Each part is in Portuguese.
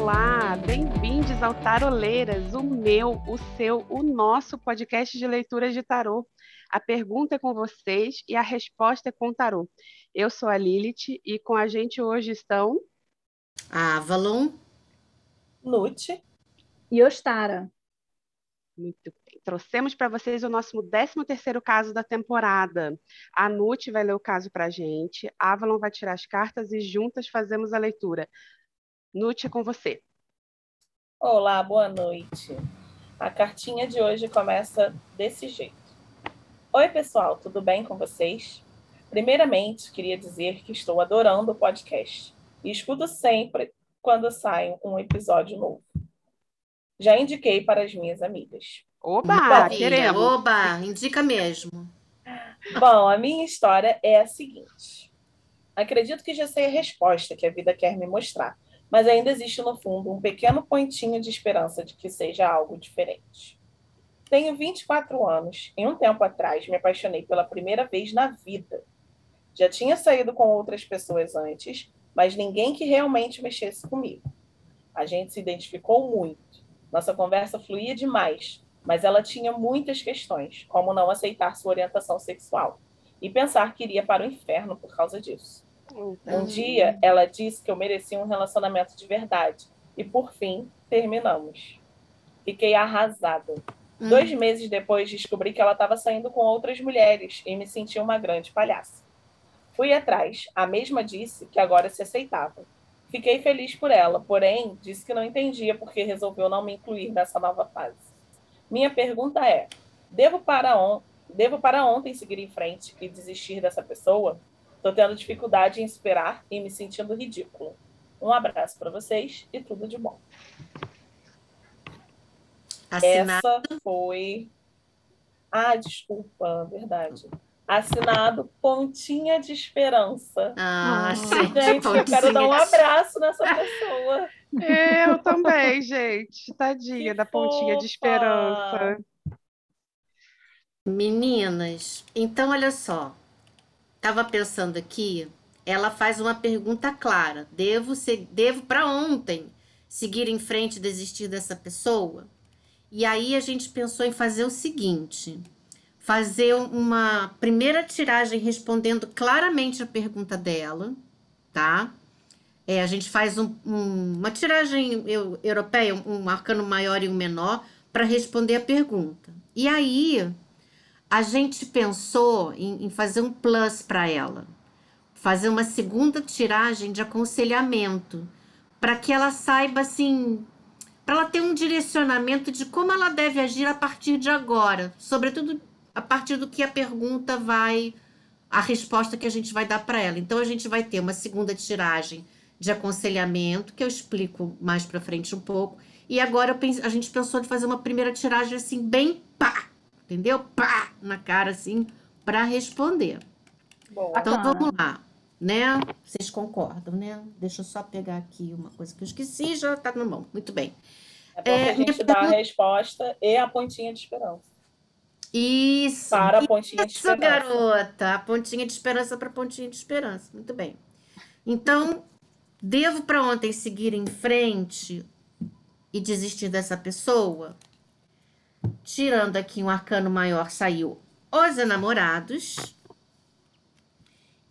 Olá, bem-vindos ao Taroleiras, o meu, o seu, o nosso podcast de leitura de tarô. A pergunta é com vocês e a resposta é com tarô. Eu sou a Lilith e com a gente hoje estão Avalon, Nute e Ostara. Muito bem. Trouxemos para vocês o nosso 13 terceiro caso da temporada. A Nute vai ler o caso para a gente, Avalon vai tirar as cartas e juntas fazemos a leitura. Nute, é com você. Olá, boa noite. A cartinha de hoje começa desse jeito. Oi, pessoal, tudo bem com vocês? Primeiramente, queria dizer que estou adorando o podcast e escuto sempre quando sai um episódio novo. Já indiquei para as minhas amigas. Oba, queremos. Oba, indica mesmo. Bom, a minha história é a seguinte. Acredito que já sei a resposta que a vida quer me mostrar, mas ainda existe no fundo um pequeno pontinho de esperança de que seja algo diferente. Tenho 24 anos e um tempo atrás me apaixonei pela primeira vez na vida. Já tinha saído com outras pessoas antes, mas ninguém que realmente mexesse comigo. A gente se identificou muito. Nossa conversa fluía demais, mas ela tinha muitas questões, como não aceitar sua orientação sexual e pensar que iria para o inferno por causa disso. Um dia, ela disse que eu merecia um relacionamento de verdade. E, por fim, terminamos. Fiquei arrasada. Hum. Dois meses depois, descobri que ela estava saindo com outras mulheres e me senti uma grande palhaça. Fui atrás. A mesma disse que agora se aceitava. Fiquei feliz por ela, porém, disse que não entendia porque resolveu não me incluir nessa nova fase. Minha pergunta é: devo para, on devo para ontem seguir em frente e desistir dessa pessoa? Tô tendo dificuldade em esperar e me sentindo ridículo. Um abraço para vocês e tudo de bom. Assinado. Essa foi. Ah, desculpa, verdade. Assinado Pontinha de Esperança. Ah, gente, Gente, eu quero dar um abraço nessa pessoa. Eu também, gente. Tadinha Que da pontinha de fofa. esperança. Meninas, então olha só. Tava pensando aqui, ela faz uma pergunta clara. Devo ser, devo para ontem seguir em frente e desistir dessa pessoa? E aí a gente pensou em fazer o seguinte: fazer uma primeira tiragem respondendo claramente a pergunta dela, tá? É, a gente faz um- um- uma tiragem eu- europeia, um arcano maior e um menor, para responder a pergunta. E aí a gente pensou em, em fazer um plus para ela, fazer uma segunda tiragem de aconselhamento, para que ela saiba assim, para ela ter um direcionamento de como ela deve agir a partir de agora, sobretudo a partir do que a pergunta vai, a resposta que a gente vai dar para ela. Então a gente vai ter uma segunda tiragem de aconselhamento, que eu explico mais para frente um pouco. E agora eu pense- a gente pensou de fazer uma primeira tiragem assim, bem pá, entendeu? Pá, na cara assim, para responder. Boa. Então Bacana. vamos lá, né? Vocês concordam, né? Deixa eu só pegar aqui uma coisa que eu esqueci, já tá na mão. Muito bem. É bom É, a gente minha dá a pergunta- resposta e a pontinha de esperança. Isso. Para a pontinha de Isso, esperança. garota. A pontinha de esperança para pontinha de esperança. Muito bem. Então, devo para ontem seguir em frente e desistir dessa pessoa? Tirando aqui um arcano maior, saiu os enamorados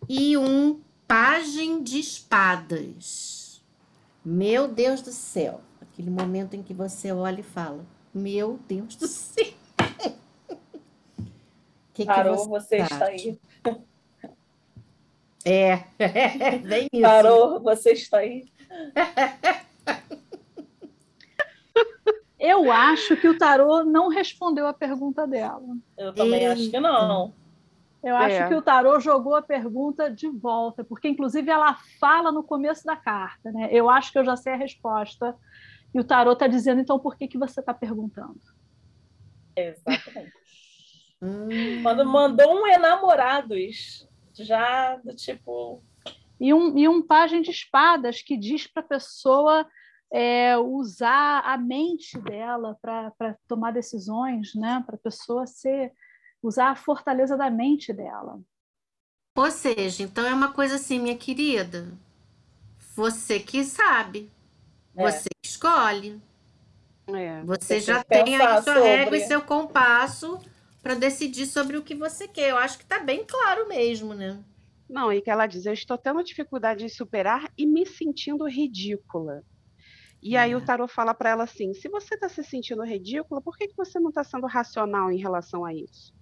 e um pajem de espadas. Meu Deus do céu. Aquele momento em que você olha e fala: Meu Deus do céu. Que que Tarô, você você está aí. É, bem isso. Tarô, você está aí. Eu acho que o tarô não respondeu a pergunta dela. Eu também acho que não. Eu É. acho que o tarô jogou a pergunta de volta, porque inclusive ela fala no começo da carta, né? Eu acho que eu já sei a resposta. E o tarô está dizendo, então, por que, que você está perguntando? Exatamente. Hum, Quando mandou um enamorados, já do tipo. E um, e um pajem de espadas que diz para a pessoa é, usar a mente dela para tomar decisões, né? Para a pessoa ser usar a fortaleza da mente dela. Ou seja, então é uma coisa assim, minha querida. Você que sabe. É. Você escolhe. É. Você já tem a sua sobre... régua e seu compasso para decidir sobre o que você quer. Eu acho que está bem claro mesmo, né? Não, e que ela diz: Eu estou tendo dificuldade em superar e me sentindo ridícula. E aí o é. tarot fala para ela assim: se você está se sentindo ridícula, por que, que você não está sendo racional em relação a isso?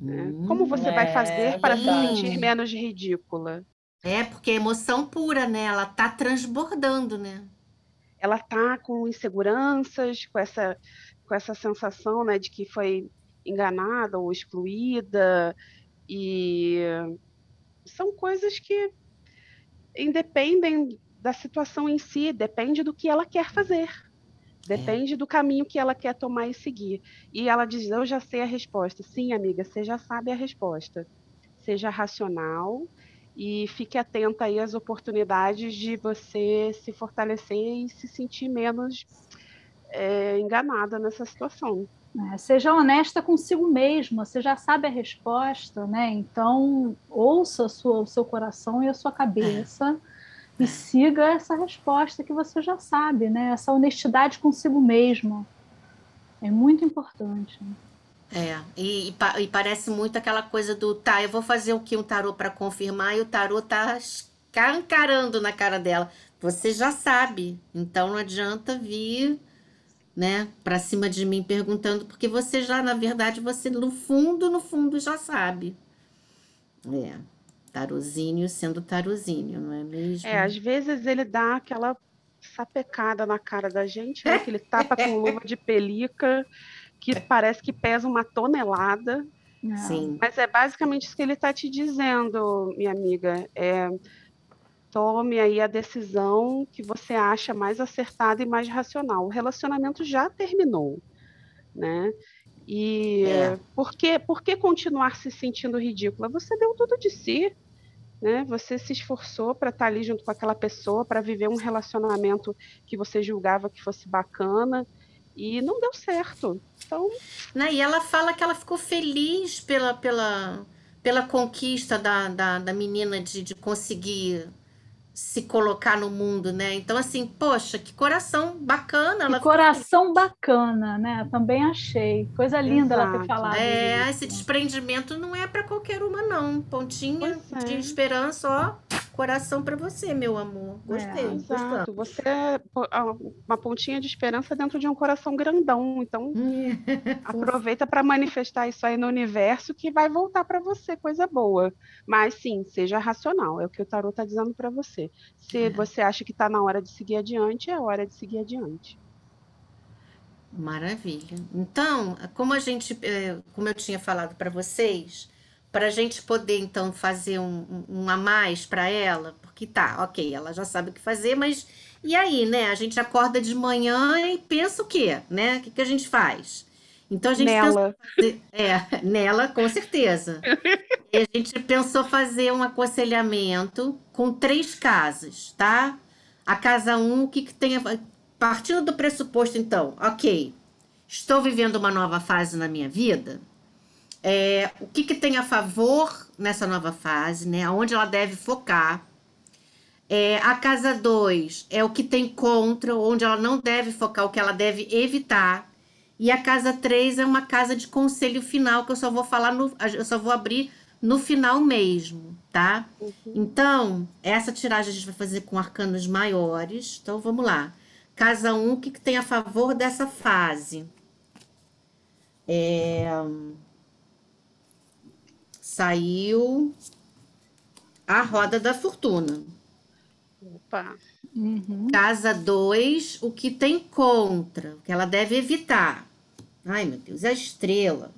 Hum, Como você é, vai fazer para se sentir menos ridícula? É, porque é emoção pura, né? Ela tá transbordando, né? Ela tá com inseguranças, com essa, com essa sensação, né, de que foi enganada ou excluída e são coisas que independem da situação em si, depende do que ela quer fazer. Depende é. do caminho que ela quer tomar e seguir. E ela diz: Eu já sei a resposta. Sim, amiga, você já sabe a resposta. Seja racional e fique atenta aí às oportunidades de você se fortalecer e se sentir menos é, enganada nessa situação. É, seja honesta consigo mesma, você já sabe a resposta, né? Então, ouça sua, o seu coração e a sua cabeça é. e siga essa resposta que você já sabe, né? Essa honestidade consigo mesmo. É muito importante. É, e, e, e, parece muito aquela coisa do tá, eu vou fazer o que um tarô para confirmar e o tarô tá encarando na cara dela. Você já sabe, então não adianta vir, né, para cima de mim perguntando, porque você já, na verdade, você no fundo, no fundo já sabe. É, tarozinho sendo tarozinho, não é mesmo? É, às vezes ele dá aquela sapecada na cara da gente, né, aquele tapa com luva de pelica que parece que pesa uma tonelada. Sim. Mas é basicamente isso que ele está te dizendo, minha amiga. É, tome aí a decisão que você acha mais acertada e mais racional. O relacionamento já terminou, né? E é. por, que, por que continuar se sentindo ridícula? Você deu tudo de si, né? Você se esforçou para estar tá ali junto com aquela pessoa, para viver um relacionamento que você julgava que fosse bacana e não deu certo. Então. Né? E ela fala que ela ficou feliz pela, pela, pela conquista da, da, da menina de, de conseguir se colocar no mundo, né? Então, assim, poxa, que coração bacana. Ela que coração bacana, né? Também achei. Coisa linda Exato. ela ter falado. É, isso. esse desprendimento não é para qualquer uma, não. Pontinha é. de esperança, ó coração para você, meu amor. Gostei. É, exato. Você é uma pontinha de esperança dentro de um coração grandão. Então, aproveita para manifestar isso aí no universo que vai voltar para você, coisa boa. Mas sim, seja racional. É o que o tarot está dizendo para você. Se é. você acha que está na hora de seguir adiante, é hora de seguir adiante. Maravilha. Então, como a gente, é, como eu tinha falado para vocês, para a gente poder então fazer um, um a mais para ela, porque tá, ok, ela já sabe o que fazer, mas e aí, né? A gente acorda de manhã e pensa o quê, né? O que, que a gente faz? Então a gente nela. Fazer, é, nela, com certeza. e a gente pensou fazer um aconselhamento com três casas, tá? A casa 1, um, o que, que tem. A... Partindo do pressuposto, então, ok, estou vivendo uma nova fase na minha vida é, o que, que tem a favor nessa nova fase, né? Onde ela deve focar. É, a casa 2 é o que tem contra, onde ela não deve focar, o que ela deve evitar. E a casa 3 é uma casa de conselho final, que eu só vou falar no. Eu só vou abrir no final mesmo, tá? Uhum. Então, essa tiragem a gente vai fazer com arcanos maiores. Então, vamos lá. Casa 1, um, o que, que tem a favor dessa fase? É saiu a roda da fortuna. Opa. Uhum. Casa 2, o que tem contra, o que ela deve evitar. Ai, meu Deus, é a estrela.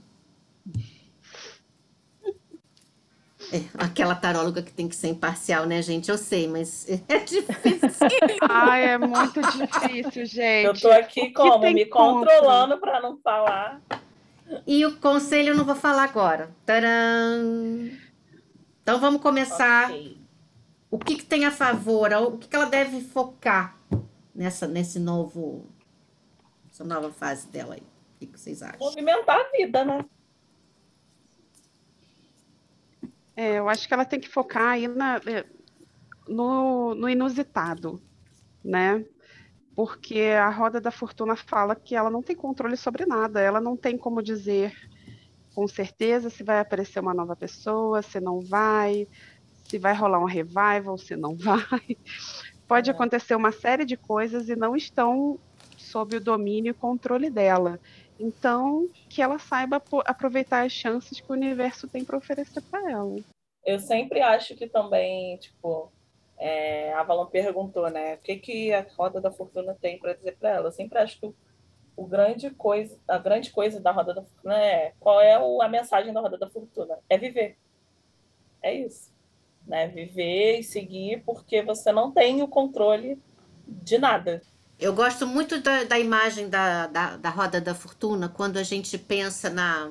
É, aquela taróloga que tem que ser imparcial, né, gente? Eu sei, mas é difícil. Ai, é muito difícil, gente. Eu tô aqui como? Me controlando para não falar. E o conselho eu não vou falar agora. Tcharam! Então vamos começar. Okay. O que, que tem a favor? O que, que ela deve focar nessa, nesse novo, essa nova fase dela aí? O que, que vocês acham? Movimentar a vida, né? É, eu acho que ela tem que focar aí na, no, no inusitado, né? Porque a roda da fortuna fala que ela não tem controle sobre nada, ela não tem como dizer com certeza se vai aparecer uma nova pessoa, se não vai, se vai rolar um revival, se não vai. Pode é. acontecer uma série de coisas e não estão sob o domínio e controle dela. Então, que ela saiba aproveitar as chances que o universo tem para oferecer para ela. Eu sempre acho que também, tipo, é, a Avalon perguntou, né, o que, que a Roda da Fortuna tem para dizer para ela. Eu sempre acho que o, o, grande coisa, a grande coisa da Roda da Fortuna é qual é o, a mensagem da Roda da Fortuna? É viver. É isso. Né? Viver e seguir porque você não tem o controle de nada. Eu gosto muito da, da imagem da, da, da, roda da fortuna quando a gente pensa na.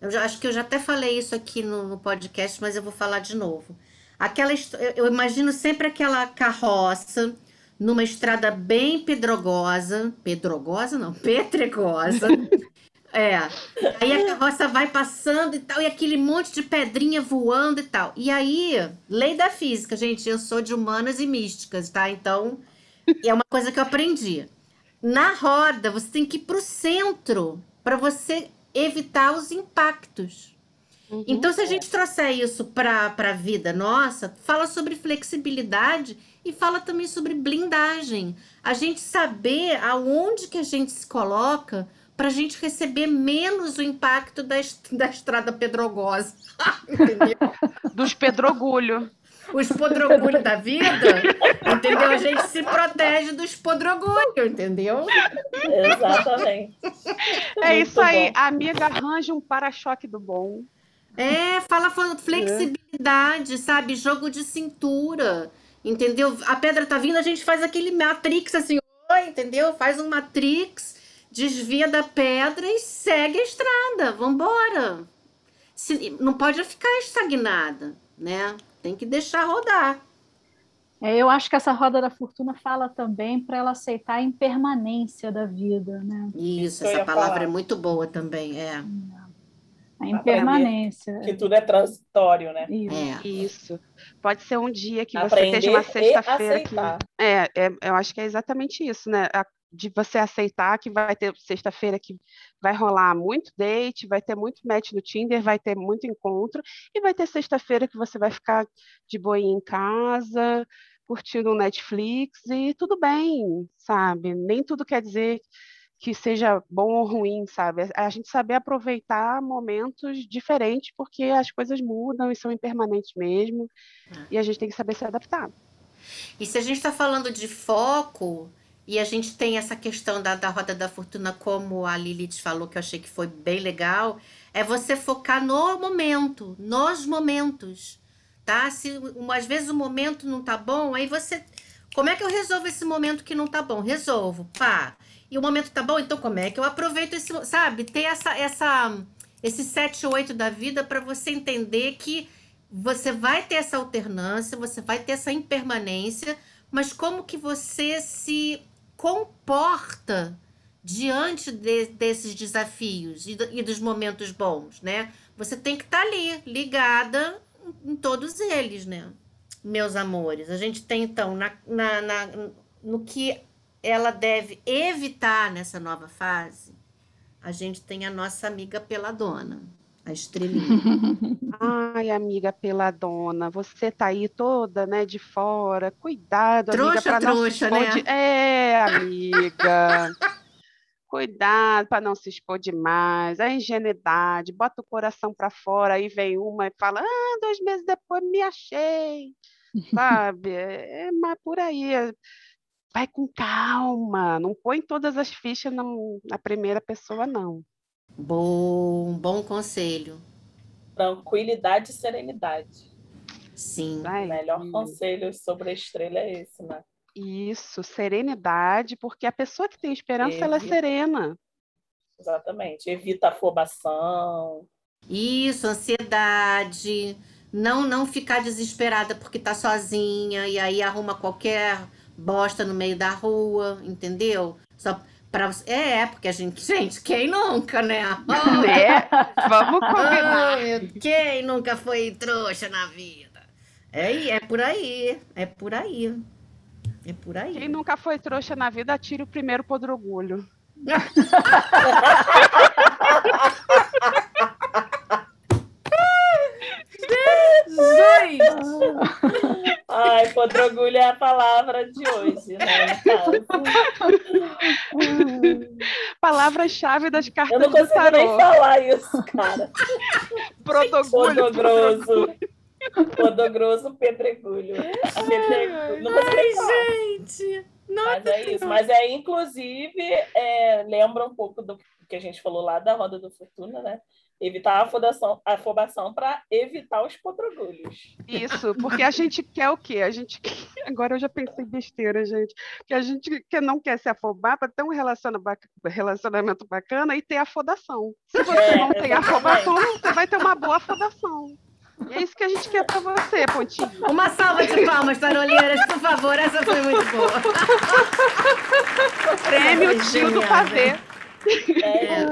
Eu já, acho que eu já até falei isso aqui no, no podcast, mas eu vou falar de novo. Aquela, eu imagino sempre aquela carroça numa estrada bem pedrogosa, pedrogosa não, pedregosa. é. Aí a carroça vai passando e tal, e aquele monte de pedrinha voando e tal. E aí, lei da física, gente, eu sou de humanas e místicas, tá? Então, é uma coisa que eu aprendi. Na roda, você tem que ir para o centro para você evitar os impactos. Uhum, então, se a gente trouxer isso para a vida nossa, fala sobre flexibilidade e fala também sobre blindagem. A gente saber aonde que a gente se coloca para a gente receber menos o impacto da, da estrada pedrogosa. Dos pedrogulho os podrogulhos da vida, entendeu? A gente se protege dos podrogulhos, entendeu? Exatamente. É Muito isso aí. Bom. Amiga, arranja um para-choque do bom. É, fala flexibilidade, é. sabe? Jogo de cintura, entendeu? A pedra tá vindo, a gente faz aquele matrix assim, oi, entendeu? Faz um matrix, desvia da pedra e segue a estrada. Vambora. Se, não pode ficar estagnada, né? tem que deixar rodar. É, eu acho que essa roda da fortuna fala também para ela aceitar a impermanência da vida, né? Isso, essa palavra falar. é muito boa também, é. A impermanência. Que tudo é transitório, né? Isso. É. Isso. Pode ser um dia que Aprender você esteja uma sexta-feira que. É, é, eu acho que é exatamente isso, né? A de você aceitar que vai ter sexta-feira que vai rolar muito date, vai ter muito match no Tinder, vai ter muito encontro, e vai ter sexta-feira que você vai ficar de boinha em casa, curtindo um Netflix, e tudo bem, sabe? Nem tudo quer dizer que seja bom ou ruim, sabe? A gente saber aproveitar momentos diferentes, porque as coisas mudam e são impermanentes mesmo, é. e a gente tem que saber se adaptar. E se a gente está falando de foco, e a gente tem essa questão da, da roda da fortuna, como a Lilith falou, que eu achei que foi bem legal, é você focar no momento, nos momentos, tá? Se às vezes o momento não tá bom, aí você. Como é que eu resolvo esse momento que não tá bom? Resolvo, pá. E o momento tá bom, então como é que eu aproveito esse, sabe? Ter essa, essa, esse 7 8 da vida para você entender que você vai ter essa alternância, você vai ter essa impermanência, mas como que você se comporta diante de, desses desafios e, do, e, dos momentos bons, né? Você tem que estar tá ali, ligada em, em todos eles, né? Meus amores. A gente tem, então, na, na, na, no que ela deve evitar nessa nova fase, a gente tem a nossa amiga peladona a estrelinha. Ai, amiga peladona, você tá aí toda, né, de fora. Cuidado, trouxa, amiga, para não se expor né? de... É, amiga. Cuidado para não se expor demais. A ingenuidade, bota o coração para fora, aí vem uma e fala: "Ah, dois meses depois me achei". Sabe? É, mas por aí, vai com calma, não põe todas as fichas na, na primeira pessoa não. Bom, bom conselho. Tranquilidade e serenidade. Sim. O melhor conselho sobre a estrela é esse, né? Isso, serenidade, porque a pessoa que tem esperança, Evita. ela é serena. Exatamente. Evita a afobação. Isso, ansiedade. Não, não ficar desesperada porque tá sozinha e aí arruma qualquer bosta no meio da rua, entendeu? Só Pra, é, porque a gente, gente, quem nunca, né? Oh, é, vamos combinar. Oh, quem nunca foi trouxa na vida? É, é por aí, é por aí. É por aí. Quem nunca foi trouxa na vida, atire o primeiro podrogulho. Gente! Ai, podrogulho é a palavra de hoje, né? Palavra-chave das Eu cartas não do consigo nem falar isso, cara. Protogulho. Podogroso. Podogroso, pedregulho. Pedregulho. Não consigo nem falar. Gente! Mas é isso. Mas é, inclusive, é, lembra um pouco do que a gente falou lá da Roda do Fortuna, né? Evitar a afobação, a afobação para evitar os podrogulhos. Isso, porque a gente quer o quê? A gente quer- agora eu já pensei besteira, gente. Que a gente que não quer se afobar para ter um relaciona- bac- relacionamento bacana e ter afodação. Se você É, não tem afobação, você vai ter uma boa afodação. E é isso que a gente quer para você, Pontinho. Uma salva de palmas, taroleiras, por favor. Essa foi muito boa. Prêmio tio do fazer. É,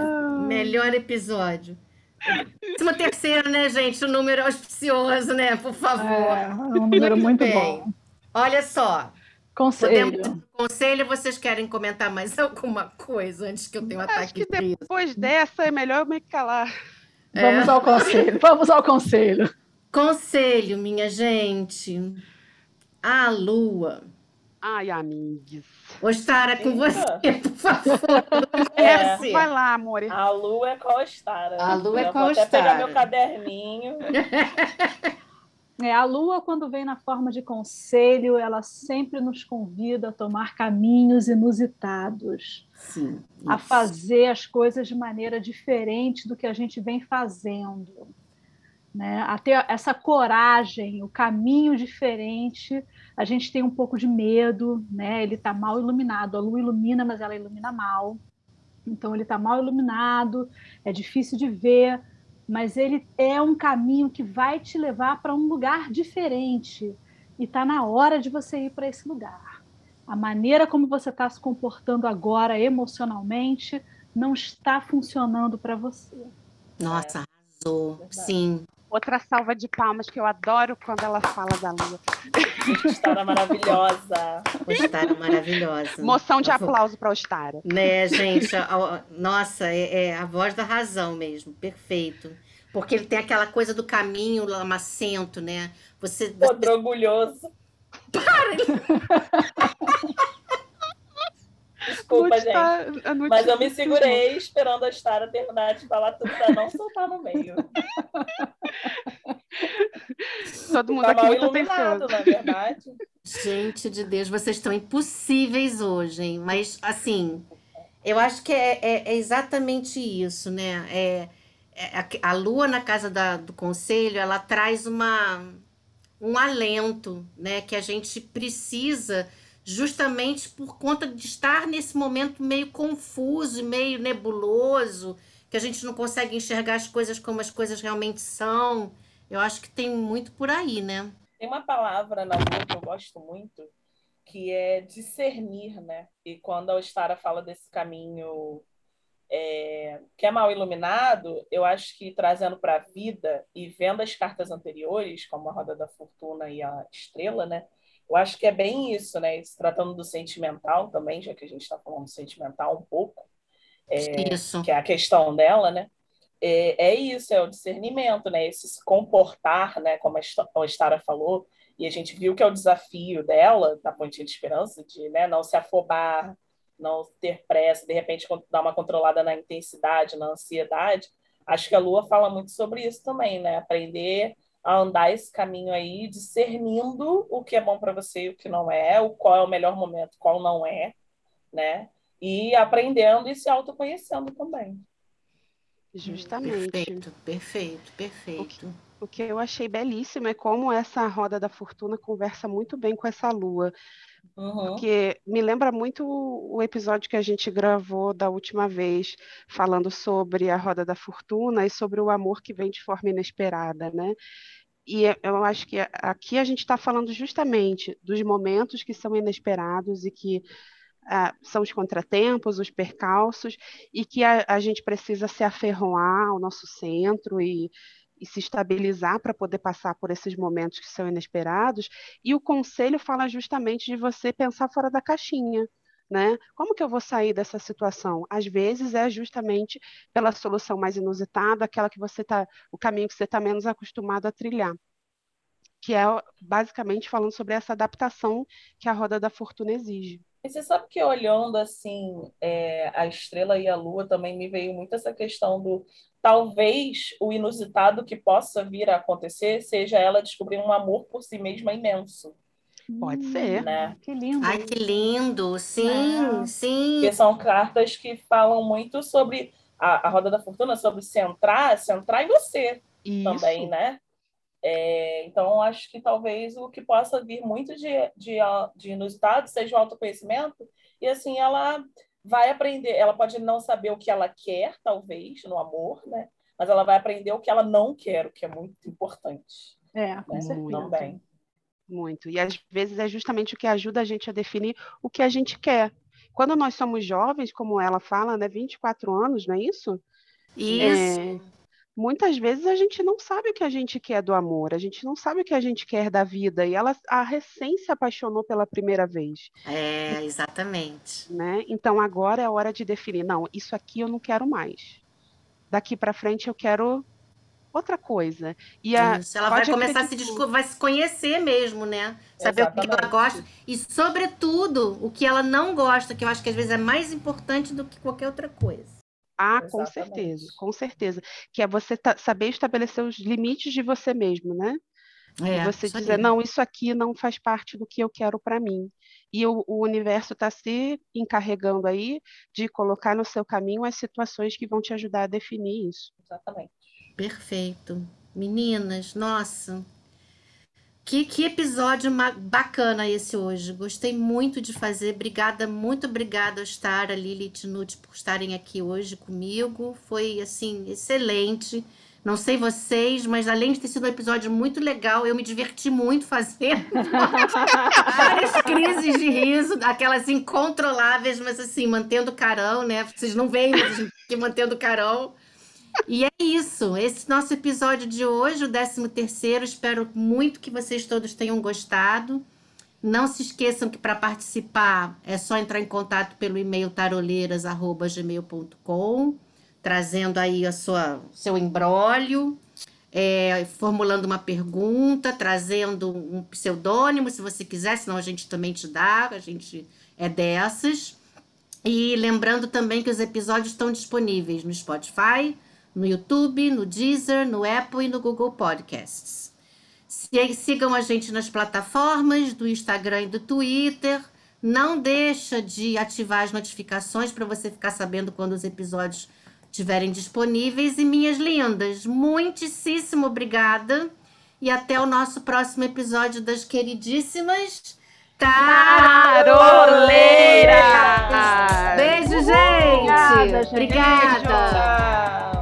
Melhor episódio. Décimo terceiro, né, gente? O número auspicioso, né? Por favor. É, é um número muito bem. bom. Olha só. Conselho. Podemos conselho, vocês querem comentar mais alguma coisa antes que eu tenha um Acho ataque que de riso? depois dessa é melhor eu me calar. Vamos É. ao conselho. Vamos ao conselho. Conselho, minha gente. A lua. Ai, amigos. Ostara, com Eita. você, por favor. É. Comece. Vai lá, amor. a lua é qual Ostara. A lua é Eu qual vou até pegar meu caderninho. É, a lua, quando vem na forma de conselho, ela sempre nos convida a tomar caminhos inusitados, Sim. a fazer as coisas de maneira diferente do que a gente vem fazendo. Né? A ter essa coragem, o caminho diferente. A gente tem um pouco de medo, né? ele está mal iluminado. A lua ilumina, mas ela ilumina mal. Então, ele está mal iluminado, é difícil de ver, mas ele é um caminho que vai te levar para um lugar diferente. E está na hora de você ir para esse lugar. A maneira como você está se comportando agora emocionalmente não está funcionando para você. Nossa, arrasou. Verdade. Sim. Outra salva de palmas que eu adoro quando ela fala da lua. Ostara maravilhosa. Ostara maravilhosa. Moção de aplauso para Ostara. Né, gente? a- a- nossa, é, é a voz da razão mesmo. Perfeito. Porque ele tem aquela coisa do caminho lamacento, né? Você, você Podrogulhoso. Desculpa, gente. não Mas eu me segurei esperando a Ostara terminar de falar tudo pra não soltar no meio. Todo mundo Tá aqui muito iluminado, atencioso. na verdade. Gente de Deus, vocês estão impossíveis hoje, hein? Mas, assim, eu acho que é, é- é exatamente isso, né? É, é a, a lua na casa da- do conselho, ela traz uma, um alento, né? Que a gente precisa justamente por conta de estar nesse momento meio confuso, meio nebuloso, que a gente não consegue enxergar as coisas como as coisas realmente são. Eu acho que tem muito por aí, né? Tem uma palavra na lua que eu gosto muito, que é discernir, né? E quando a Ostara fala desse caminho é, que é mal iluminado, eu acho que trazendo para a vida e vendo as cartas anteriores, como a Roda da Fortuna e a Estrela, né? Eu acho que é bem isso, né? Se tratando do sentimental também, já que a gente está falando sentimental um pouco, Isso. que é a questão dela, né? É, é isso, é o discernimento, né? Esse se comportar, né? Como a Esta- a Estara falou, e a gente viu que é o desafio dela, da Pontinha de Esperança, de né, não se afobar, não ter pressa, de repente dar uma controlada na intensidade, na ansiedade. Acho que a Lua fala muito sobre isso também, né? Aprender a andar esse caminho aí, discernindo o que é bom para você e o que não é, o qual é o melhor momento, qual não é, né? E aprendendo e se autoconhecendo também. Justamente. Perfeito, perfeito, perfeito. O que eu achei belíssimo é como essa roda da fortuna conversa muito bem com essa lua. Uhum. Porque me lembra muito o episódio que a gente gravou da última vez, falando sobre a roda da fortuna e sobre o amor que vem de forma inesperada, né? E eu acho que aqui a gente está falando justamente dos momentos que são inesperados e que ah, são os contratempos, os percalços, e que a, a gente precisa se aferroar ao nosso centro e, e se estabilizar para poder passar por esses momentos que são inesperados. E o conselho fala justamente de você pensar fora da caixinha. Né? Como que eu vou sair dessa situação? Às vezes é justamente pela solução mais inusitada, aquela que você tá, o caminho que você está menos acostumado a trilhar, que é basicamente falando sobre essa adaptação que a roda da fortuna exige. E você sabe que olhando assim é, a estrela e a lua também me veio muito essa questão do talvez o inusitado que possa vir a acontecer seja ela descobrir um amor por si mesma imenso. Pode ser. Né? Que lindo. Ai, que lindo. Sim, É. sim. Porque são cartas que falam muito sobre a, a roda da fortuna, sobre centrar, centrar em você Isso. também, né? É, então, acho que talvez o que possa vir muito de, de, de inusitado seja o autoconhecimento, e assim, ela vai aprender, ela pode não saber o que ela quer, talvez, no amor, né? Mas ela vai aprender o que ela não quer, o que é muito importante. É, com né? certeza. Também. Muito. E às vezes é justamente o que ajuda a gente a definir o que a gente quer. Quando nós somos jovens, como ela fala, né, 24 anos, não é isso? Isso. Muitas vezes a gente não sabe o que a gente quer do amor, a gente não sabe o que a gente quer da vida. E ela a recém se apaixonou pela primeira vez, É, exatamente. né? Então agora é a hora de definir, não, isso aqui eu não quero mais. Daqui para frente eu quero outra coisa. E a, Isso, ela vai começar a se vai se conhecer mesmo, né? Saber o que ela Exatamente. gosta e, sobretudo, o que ela não gosta, que eu acho que às vezes é mais importante do que qualquer outra coisa. Ah, com Exatamente. certeza, com certeza. Que é você saber estabelecer os limites de você mesmo, né? É, E você dizer, aí. não, isso aqui não faz parte do que eu quero para mim. E o, o universo está se encarregando aí de colocar no seu caminho as situações que vão te ajudar a definir isso. Exatamente. Perfeito. Meninas, nossa. Que, que episódio bacana esse hoje. Gostei muito de fazer. Obrigada, muito obrigada, Ostara, Lilith Nutt, por estarem aqui hoje comigo. Foi, assim, excelente. Não sei vocês, mas além de ter sido um episódio muito legal, eu me diverti muito fazendo. Várias crises de riso, aquelas incontroláveis, mas assim, mantendo o carão, né? Vocês não veem, mas a gente aqui mantendo o carão. E é isso, esse nosso episódio de hoje, o 13 terceiro, espero muito que vocês todos tenham gostado. Não se esqueçam que para participar é só entrar em contato pelo e-mail taroleiras@gmail.com, trazendo aí a sua seu embrólio, é, formulando uma pergunta, trazendo um pseudônimo, se você quiser, senão a gente também te dá, a gente é dessas. E lembrando também que os episódios estão disponíveis no Spotify, no YouTube, no Deezer, no Apple e no Google Podcasts. Sigam a gente nas plataformas do Instagram e do Twitter. Não deixa de ativar as notificações para você ficar sabendo quando os episódios estiverem disponíveis. E minhas lindas, muitíssimo obrigada. E até o nosso próximo episódio das queridíssimas Taroleiras! Beijo, gente! Obrigada, gente. Obrigada.